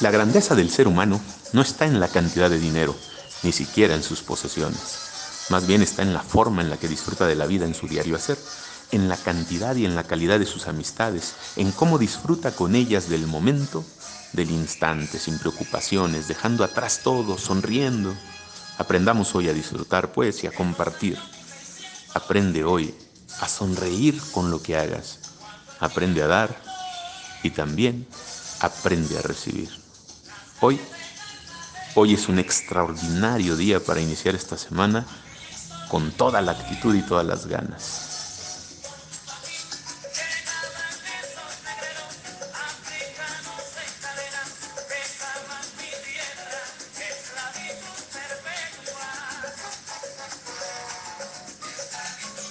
La grandeza del ser humano no está en la cantidad de dinero, ni siquiera en sus posesiones. Más bien está en la forma en la que disfruta de la vida en su diario hacer, en la cantidad y en la calidad de sus amistades, en cómo disfruta con ellas del momento, del instante, sin preocupaciones, dejando atrás todo, sonriendo. Aprendamos hoy a disfrutar, pues, y a compartir. Aprende hoy a sonreír con lo que hagas. Aprende a dar y también aprende a recibir. Hoy, hoy es un extraordinario día para iniciar esta semana con toda la actitud y todas las ganas.